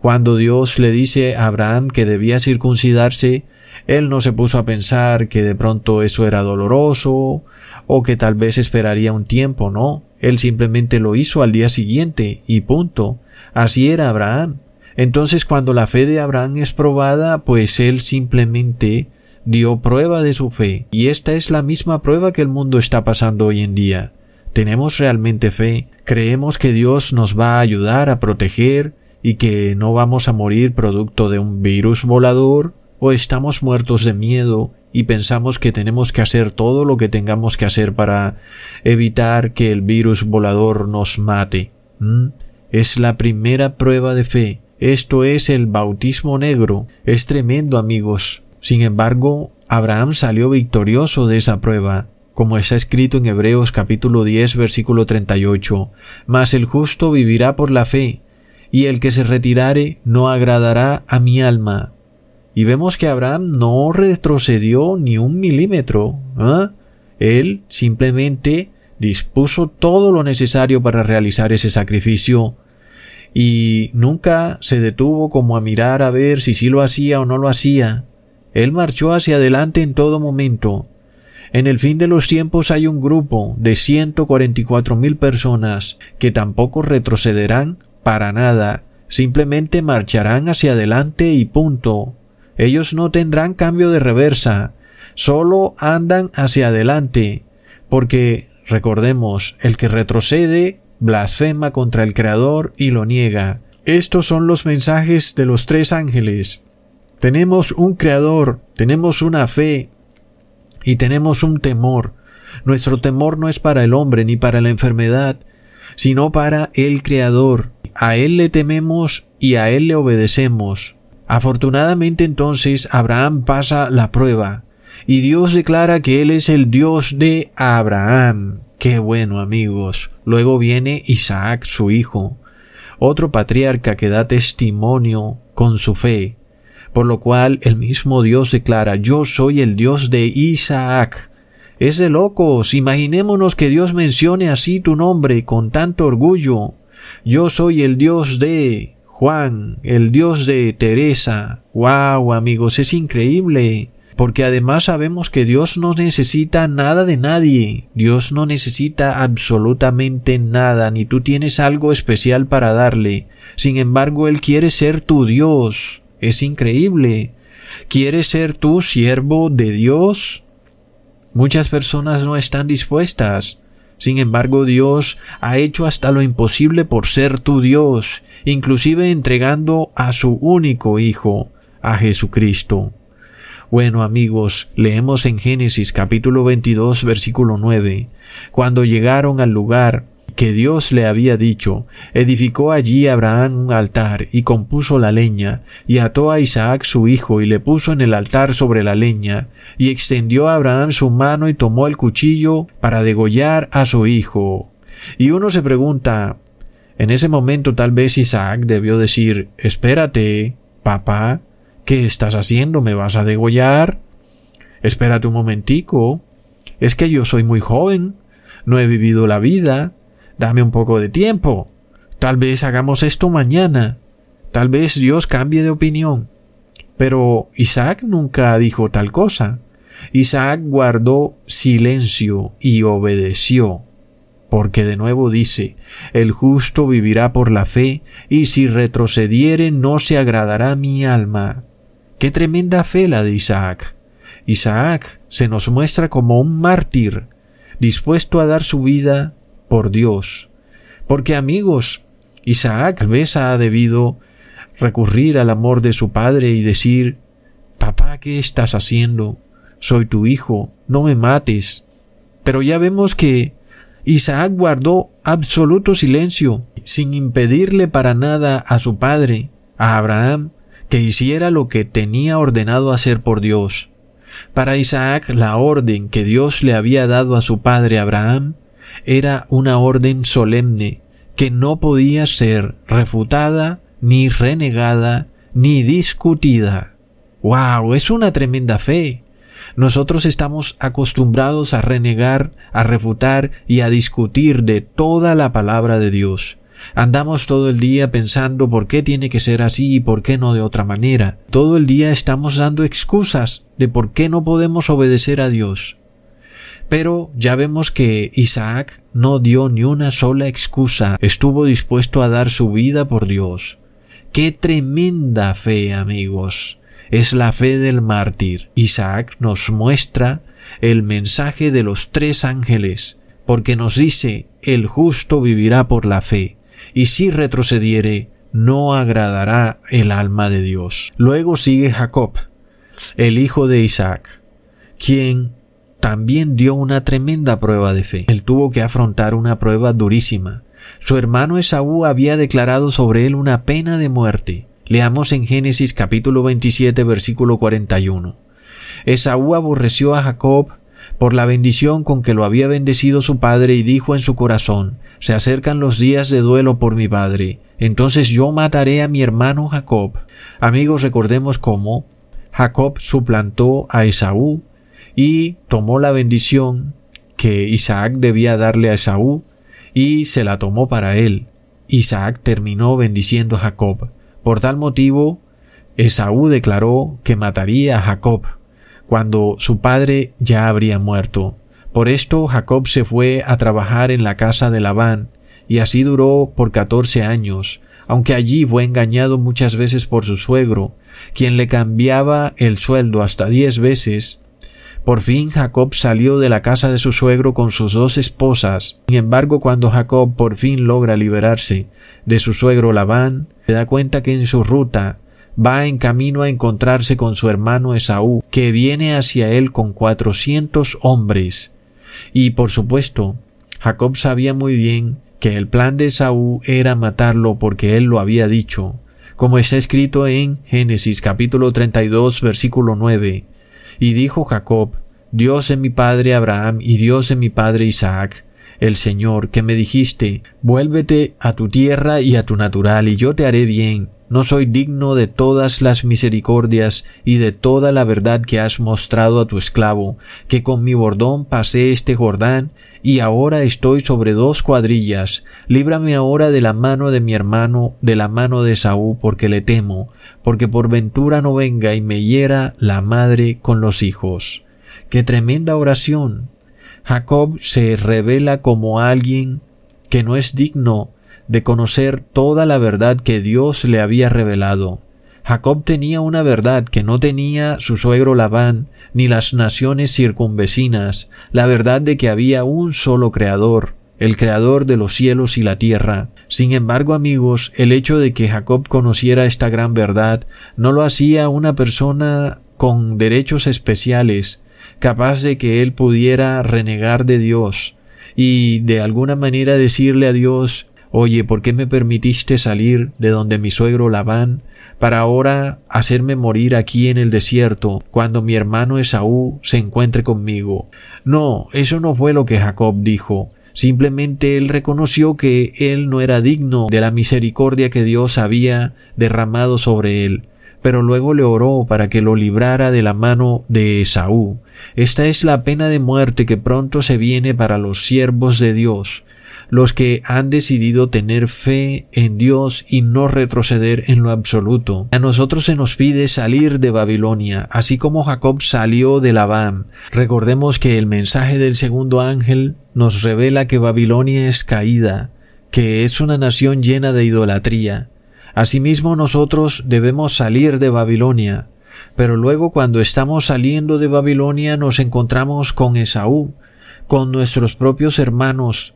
S1: Cuando Dios le dice a Abraham que debía circuncidarse, él no se puso a pensar que de pronto eso era doloroso, o que tal vez esperaría un tiempo, no. Él simplemente lo hizo al día siguiente, y punto. Así era Abraham. Entonces cuando la fe de Abraham es probada, pues él simplemente dio prueba de su fe, y esta es la misma prueba que el mundo está pasando hoy en día. ¿Tenemos realmente fe? ¿Creemos que Dios nos va a ayudar a proteger y que no vamos a morir producto de un virus volador? ¿O estamos muertos de miedo y pensamos que tenemos que hacer todo lo que tengamos que hacer para evitar que el virus volador nos mate? ¿Mm? Es la primera prueba de fe. Esto es el bautismo negro. Es tremendo amigos. Sin embargo, Abraham salió victorioso de esa prueba, como está escrito en Hebreos capítulo 10 versículo 38, mas el justo vivirá por la fe, y el que se retirare no agradará a mi alma. Y vemos que Abraham no retrocedió ni un milímetro. ¿ah? Él simplemente dispuso todo lo necesario para realizar ese sacrificio y nunca se detuvo como a mirar a ver si sí lo hacía o no lo hacía. Él marchó hacia adelante en todo momento. En el fin de los tiempos hay un grupo de 144 mil personas que tampoco retrocederán para nada, simplemente marcharán hacia adelante y punto. Ellos no tendrán cambio de reversa, solo andan hacia adelante, porque, recordemos, el que retrocede blasfema contra el Creador y lo niega. Estos son los mensajes de los tres ángeles. Tenemos un creador, tenemos una fe y tenemos un temor. Nuestro temor no es para el hombre ni para la enfermedad, sino para el creador. A él le tememos y a él le obedecemos. Afortunadamente entonces Abraham pasa la prueba y Dios declara que él es el Dios de Abraham. Qué bueno amigos. Luego viene Isaac, su hijo, otro patriarca que da testimonio con su fe Por lo cual el mismo Dios declara, yo soy el Dios de Isaac. Es de locos. Imaginémonos que Dios mencione así tu nombre con tanto orgullo. Yo soy el Dios de Juan, el Dios de Teresa. Wow, amigos, es increíble. Porque además sabemos que Dios no necesita nada de nadie. Dios no necesita absolutamente nada, ni tú tienes algo especial para darle. Sin embargo, Él quiere ser tu Dios. Es increíble. ¿Quieres ser tu siervo de Dios? Muchas personas no están dispuestas. Sin embargo, Dios ha hecho hasta lo imposible por ser tu Dios, inclusive entregando a su único Hijo, a Jesucristo. Bueno amigos, leemos en Génesis capítulo 22 versículo 9. Cuando llegaron al lugar que Dios le había dicho, edificó allí Abraham un altar y compuso la leña, y ató a Isaac su hijo y le puso en el altar sobre la leña, y extendió a Abraham su mano y tomó el cuchillo para degollar a su hijo. Y uno se pregunta, en ese momento tal vez Isaac debió decir, espérate, papá, ¿qué estás haciendo? ¿Me vas a degollar? Espérate un momentico. Es que yo soy muy joven, no he vivido la vida, Dame un poco de tiempo. Tal vez hagamos esto mañana. Tal vez Dios cambie de opinión. Pero Isaac nunca dijo tal cosa. Isaac guardó silencio y obedeció. Porque de nuevo dice, el justo vivirá por la fe, y si retrocediere no se agradará mi alma. Qué tremenda fe la de Isaac. Isaac se nos muestra como un mártir, dispuesto a dar su vida por Dios. Porque amigos, Isaac tal vez ha debido recurrir al amor de su padre y decir, Papá, ¿qué estás haciendo? Soy tu hijo, no me mates. Pero ya vemos que Isaac guardó absoluto silencio, sin impedirle para nada a su padre, a Abraham, que hiciera lo que tenía ordenado hacer por Dios. Para Isaac la orden que Dios le había dado a su padre Abraham era una orden solemne que no podía ser refutada, ni renegada, ni discutida. ¡Wow! Es una tremenda fe. Nosotros estamos acostumbrados a renegar, a refutar y a discutir de toda la palabra de Dios. Andamos todo el día pensando por qué tiene que ser así y por qué no de otra manera. Todo el día estamos dando excusas de por qué no podemos obedecer a Dios. Pero ya vemos que Isaac no dio ni una sola excusa, estuvo dispuesto a dar su vida por Dios. ¡Qué tremenda fe, amigos! Es la fe del mártir. Isaac nos muestra el mensaje de los tres ángeles, porque nos dice, el justo vivirá por la fe, y si retrocediere, no agradará el alma de Dios. Luego sigue Jacob, el hijo de Isaac, quien también dio una tremenda prueba de fe. Él tuvo que afrontar una prueba durísima. Su hermano Esaú había declarado sobre él una pena de muerte. Leamos en Génesis capítulo 27 versículo 41. Esaú aborreció a Jacob por la bendición con que lo había bendecido su padre y dijo en su corazón, se acercan los días de duelo por mi padre, entonces yo mataré a mi hermano Jacob. Amigos, recordemos cómo Jacob suplantó a Esaú y tomó la bendición que Isaac debía darle a Esaú y se la tomó para él. Isaac terminó bendiciendo a Jacob. Por tal motivo, Esaú declaró que mataría a Jacob cuando su padre ya habría muerto. Por esto Jacob se fue a trabajar en la casa de Labán, y así duró por catorce años, aunque allí fue engañado muchas veces por su suegro, quien le cambiaba el sueldo hasta diez veces por fin Jacob salió de la casa de su suegro con sus dos esposas. Sin embargo, cuando Jacob por fin logra liberarse de su suegro Labán, se da cuenta que en su ruta va en camino a encontrarse con su hermano Esaú, que viene hacia él con cuatrocientos hombres. Y por supuesto, Jacob sabía muy bien que el plan de Esaú era matarlo porque él lo había dicho, como está escrito en Génesis capítulo 32 versículo 9. Y dijo Jacob, Dios de mi padre Abraham y Dios de mi padre Isaac, el Señor, que me dijiste, vuélvete a tu tierra y a tu natural, y yo te haré bien, no soy digno de todas las misericordias y de toda la verdad que has mostrado a tu esclavo, que con mi bordón pasé este Jordán, y ahora estoy sobre dos cuadrillas. Líbrame ahora de la mano de mi hermano, de la mano de Saúl, porque le temo, porque por ventura no venga y me hiera la madre con los hijos. Qué tremenda oración. Jacob se revela como alguien que no es digno de conocer toda la verdad que Dios le había revelado. Jacob tenía una verdad que no tenía su suegro Labán ni las naciones circunvecinas, la verdad de que había un solo Creador, el Creador de los cielos y la tierra. Sin embargo, amigos, el hecho de que Jacob conociera esta gran verdad no lo hacía una persona con derechos especiales, capaz de que él pudiera renegar de Dios y de alguna manera decirle a Dios Oye, ¿por qué me permitiste salir de donde mi suegro Labán para ahora hacerme morir aquí en el desierto cuando mi hermano Esaú se encuentre conmigo? No, eso no fue lo que Jacob dijo. Simplemente él reconoció que él no era digno de la misericordia que Dios había derramado sobre él pero luego le oró para que lo librara de la mano de Esaú. Esta es la pena de muerte que pronto se viene para los siervos de Dios los que han decidido tener fe en Dios y no retroceder en lo absoluto. A nosotros se nos pide salir de Babilonia, así como Jacob salió de Labán. Recordemos que el mensaje del segundo ángel nos revela que Babilonia es caída, que es una nación llena de idolatría. Asimismo nosotros debemos salir de Babilonia, pero luego cuando estamos saliendo de Babilonia nos encontramos con Esaú, con nuestros propios hermanos,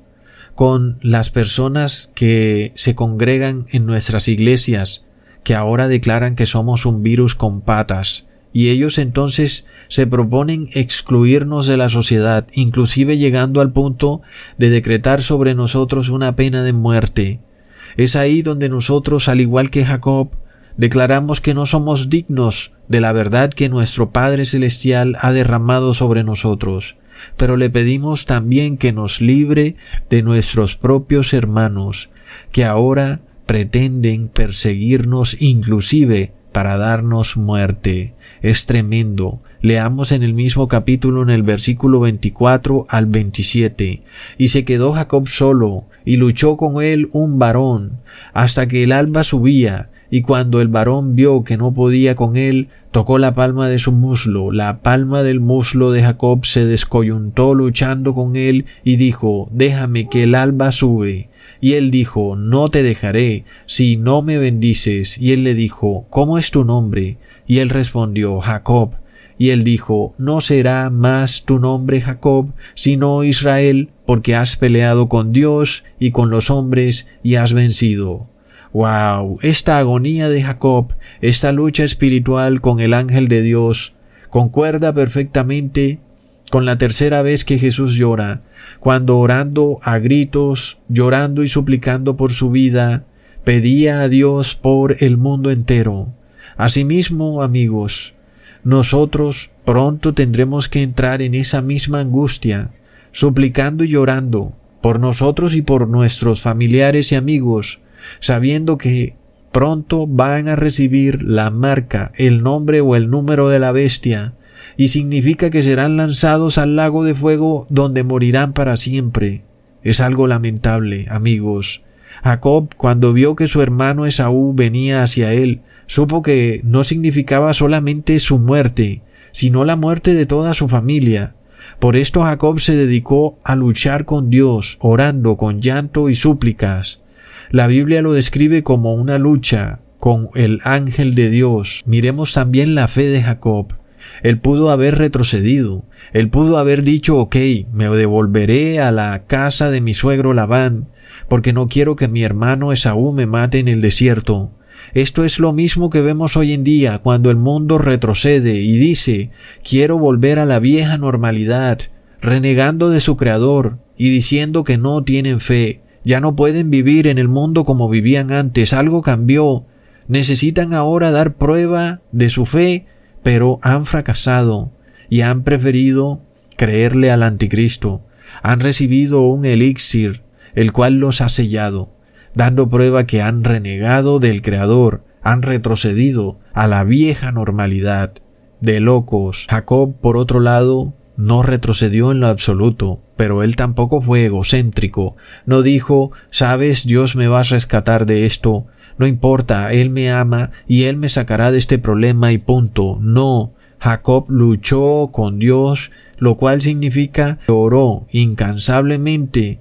S1: con las personas que se congregan en nuestras iglesias, que ahora declaran que somos un virus con patas, y ellos entonces se proponen excluirnos de la sociedad, inclusive llegando al punto de decretar sobre nosotros una pena de muerte. Es ahí donde nosotros, al igual que Jacob, declaramos que no somos dignos de la verdad que nuestro Padre Celestial ha derramado sobre nosotros pero le pedimos también que nos libre de nuestros propios hermanos, que ahora pretenden perseguirnos inclusive para darnos muerte. Es tremendo. Leamos en el mismo capítulo en el versículo 24 al 27. Y se quedó Jacob solo, y luchó con él un varón, hasta que el alba subía, y cuando el varón vio que no podía con él, tocó la palma de su muslo, la palma del muslo de Jacob se descoyuntó luchando con él, y dijo Déjame que el alba sube. Y él dijo No te dejaré, si no me bendices. Y él le dijo ¿Cómo es tu nombre? Y él respondió Jacob. Y él dijo No será más tu nombre Jacob, sino Israel, porque has peleado con Dios y con los hombres y has vencido. Wow, esta agonía de Jacob, esta lucha espiritual con el ángel de Dios, concuerda perfectamente con la tercera vez que Jesús llora, cuando orando a gritos, llorando y suplicando por su vida, pedía a Dios por el mundo entero. Asimismo, amigos, nosotros pronto tendremos que entrar en esa misma angustia, suplicando y llorando por nosotros y por nuestros familiares y amigos, sabiendo que pronto van a recibir la marca, el nombre o el número de la bestia, y significa que serán lanzados al lago de fuego donde morirán para siempre. Es algo lamentable, amigos. Jacob, cuando vio que su hermano Esaú venía hacia él, supo que no significaba solamente su muerte, sino la muerte de toda su familia. Por esto Jacob se dedicó a luchar con Dios, orando con llanto y súplicas. La Biblia lo describe como una lucha con el ángel de Dios. Miremos también la fe de Jacob. Él pudo haber retrocedido, él pudo haber dicho, ok, me devolveré a la casa de mi suegro Labán, porque no quiero que mi hermano Esaú me mate en el desierto. Esto es lo mismo que vemos hoy en día cuando el mundo retrocede y dice, quiero volver a la vieja normalidad, renegando de su Creador y diciendo que no tienen fe, ya no pueden vivir en el mundo como vivían antes, algo cambió. Necesitan ahora dar prueba de su fe, pero han fracasado y han preferido creerle al anticristo. Han recibido un elixir, el cual los ha sellado, dando prueba que han renegado del Creador, han retrocedido a la vieja normalidad de locos. Jacob, por otro lado, no retrocedió en lo absoluto, pero él tampoco fue egocéntrico. No dijo, sabes, Dios me va a rescatar de esto. No importa, Él me ama y Él me sacará de este problema y punto. No. Jacob luchó con Dios, lo cual significa que oró incansablemente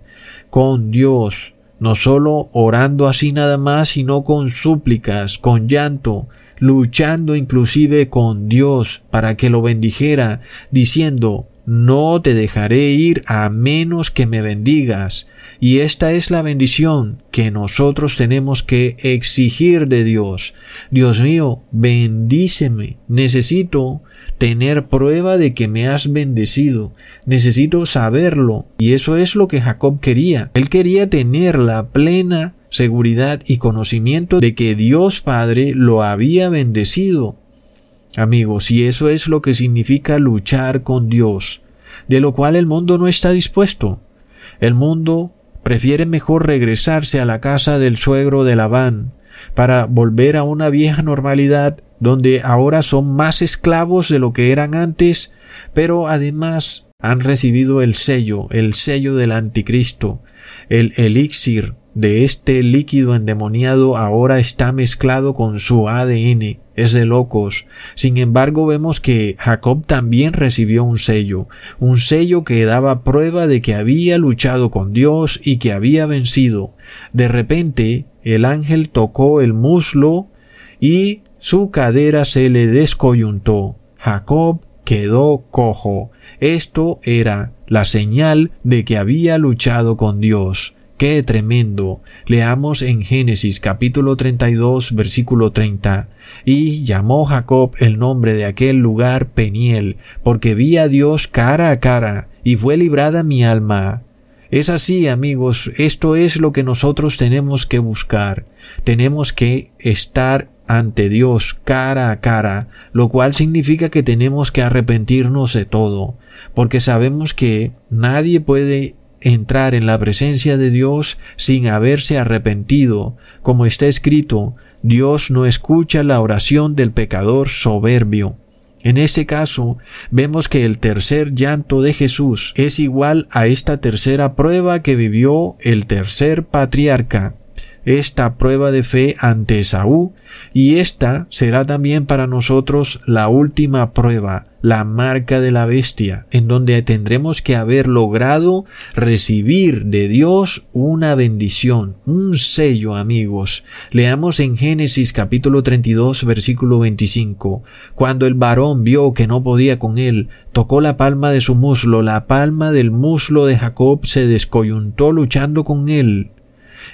S1: con Dios, no solo orando así nada más, sino con súplicas, con llanto, luchando inclusive con Dios para que lo bendijera, diciendo, no te dejaré ir a menos que me bendigas. Y esta es la bendición que nosotros tenemos que exigir de Dios. Dios mío, bendíceme. Necesito tener prueba de que me has bendecido. Necesito saberlo. Y eso es lo que Jacob quería. Él quería tener la plena seguridad y conocimiento de que Dios Padre lo había bendecido. Amigos, y eso es lo que significa luchar con Dios, de lo cual el mundo no está dispuesto. El mundo prefiere mejor regresarse a la casa del suegro de Labán, para volver a una vieja normalidad donde ahora son más esclavos de lo que eran antes, pero además han recibido el sello, el sello del anticristo, el elixir de este líquido endemoniado ahora está mezclado con su ADN. Es de locos. Sin embargo, vemos que Jacob también recibió un sello, un sello que daba prueba de que había luchado con Dios y que había vencido. De repente, el ángel tocó el muslo y su cadera se le descoyuntó. Jacob quedó cojo. Esto era la señal de que había luchado con Dios. ¡Qué tremendo! Leamos en Génesis capítulo 32 versículo 30. Y llamó Jacob el nombre de aquel lugar Peniel, porque vi a Dios cara a cara, y fue librada mi alma. Es así, amigos, esto es lo que nosotros tenemos que buscar. Tenemos que estar ante Dios cara a cara, lo cual significa que tenemos que arrepentirnos de todo, porque sabemos que nadie puede entrar en la presencia de Dios sin haberse arrepentido. Como está escrito, Dios no escucha la oración del pecador soberbio. En este caso, vemos que el tercer llanto de Jesús es igual a esta tercera prueba que vivió el tercer patriarca esta prueba de fe ante Esaú y esta será también para nosotros la última prueba, la marca de la bestia, en donde tendremos que haber logrado recibir de Dios una bendición, un sello, amigos. Leamos en Génesis capítulo 32 versículo 25. Cuando el varón vio que no podía con él, tocó la palma de su muslo, la palma del muslo de Jacob se descoyuntó luchando con él.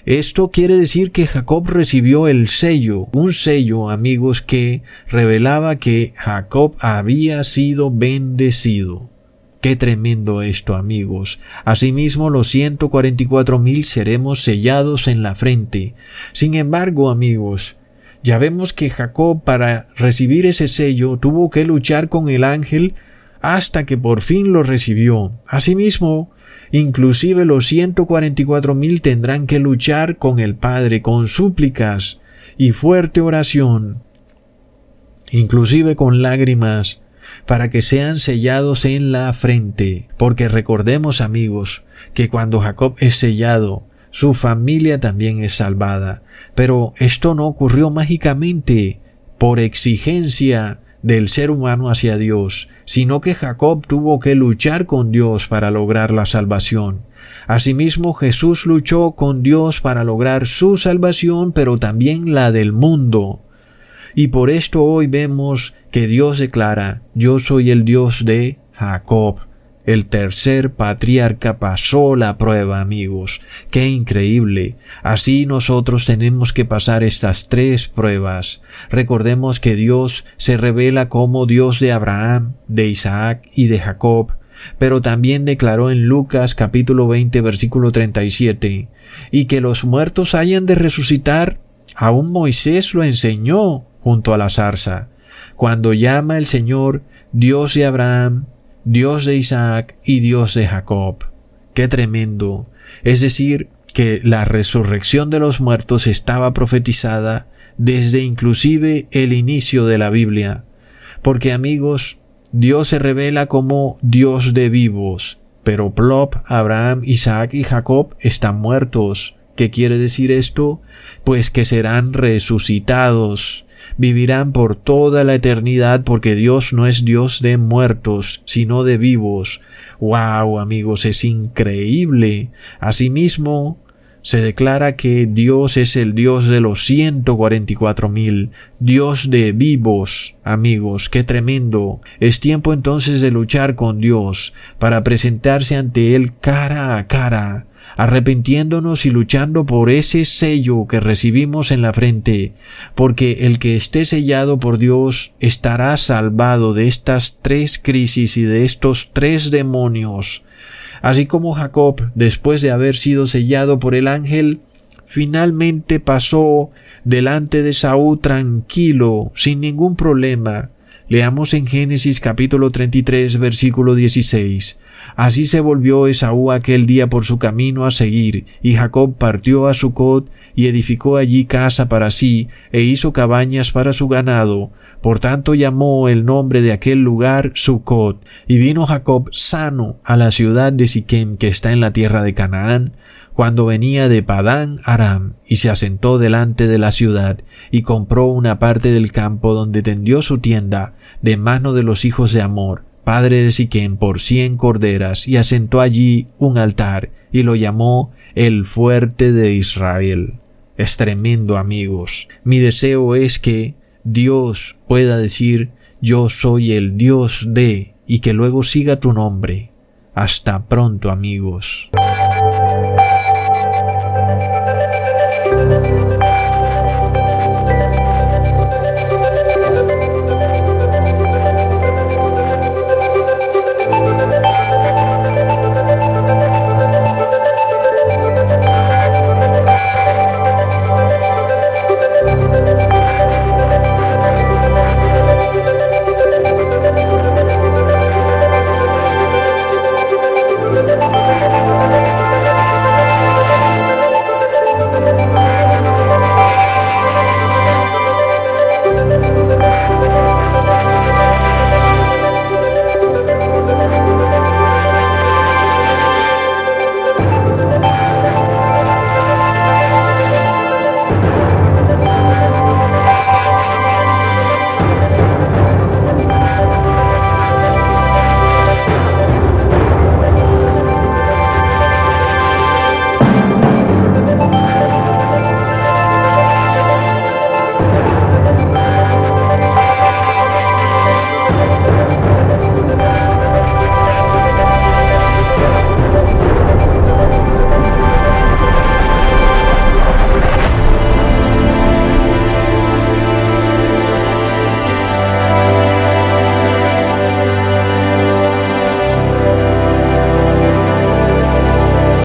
S1: Esto quiere decir que Jacob recibió el sello, un sello, amigos, que revelaba que Jacob había sido bendecido. Qué tremendo esto, amigos. Asimismo, los 144 mil seremos sellados en la frente. Sin embargo, amigos, ya vemos que Jacob para recibir ese sello tuvo que luchar con el ángel hasta que por fin lo recibió. Asimismo, Inclusive los 144 mil tendrán que luchar con el Padre con súplicas y fuerte oración, inclusive con lágrimas, para que sean sellados en la frente. Porque recordemos amigos que cuando Jacob es sellado, su familia también es salvada. Pero esto no ocurrió mágicamente, por exigencia del ser humano hacia Dios, sino que Jacob tuvo que luchar con Dios para lograr la salvación. Asimismo Jesús luchó con Dios para lograr su salvación, pero también la del mundo. Y por esto hoy vemos que Dios declara, yo soy el Dios de Jacob, el tercer patriarca pasó la prueba, amigos. Qué increíble. Así nosotros tenemos que pasar estas tres pruebas. Recordemos que Dios se revela como Dios de Abraham, de Isaac y de Jacob, pero también declaró en Lucas capítulo 20 versículo 37, y que los muertos hayan de resucitar, aún Moisés lo enseñó junto a la zarza. Cuando llama el Señor Dios de Abraham, Dios de Isaac y Dios de Jacob. Qué tremendo. Es decir, que la resurrección de los muertos estaba profetizada desde inclusive el inicio de la Biblia. Porque amigos, Dios se revela como Dios de vivos, pero Plop, Abraham, Isaac y Jacob están muertos. ¿Qué quiere decir esto? Pues que serán resucitados vivirán por toda la eternidad porque Dios no es Dios de muertos, sino de vivos. ¡Wow, amigos! Es increíble. Asimismo, se declara que Dios es el Dios de los 144 mil, Dios de vivos, amigos, qué tremendo. Es tiempo entonces de luchar con Dios para presentarse ante Él cara a cara arrepintiéndonos y luchando por ese sello que recibimos en la frente, porque el que esté sellado por Dios estará salvado de estas tres crisis y de estos tres demonios. Así como Jacob, después de haber sido sellado por el ángel, finalmente pasó delante de Saúl tranquilo, sin ningún problema. Leamos en Génesis capítulo 33 versículo 16. Así se volvió Esaú aquel día por su camino a seguir, y Jacob partió a Sucot y edificó allí casa para sí, e hizo cabañas para su ganado. Por tanto llamó el nombre de aquel lugar Sucot, y vino Jacob sano a la ciudad de Siquem que está en la tierra de Canaán, cuando venía de Padán Aram, y se asentó delante de la ciudad, y compró una parte del campo donde tendió su tienda, de mano de los hijos de Amor, padre de Siquem, por cien corderas, y asentó allí un altar, y lo llamó el fuerte de Israel. Es tremendo, amigos. Mi deseo es que Dios pueda decir yo soy el Dios de, y que luego siga tu nombre. Hasta pronto, amigos.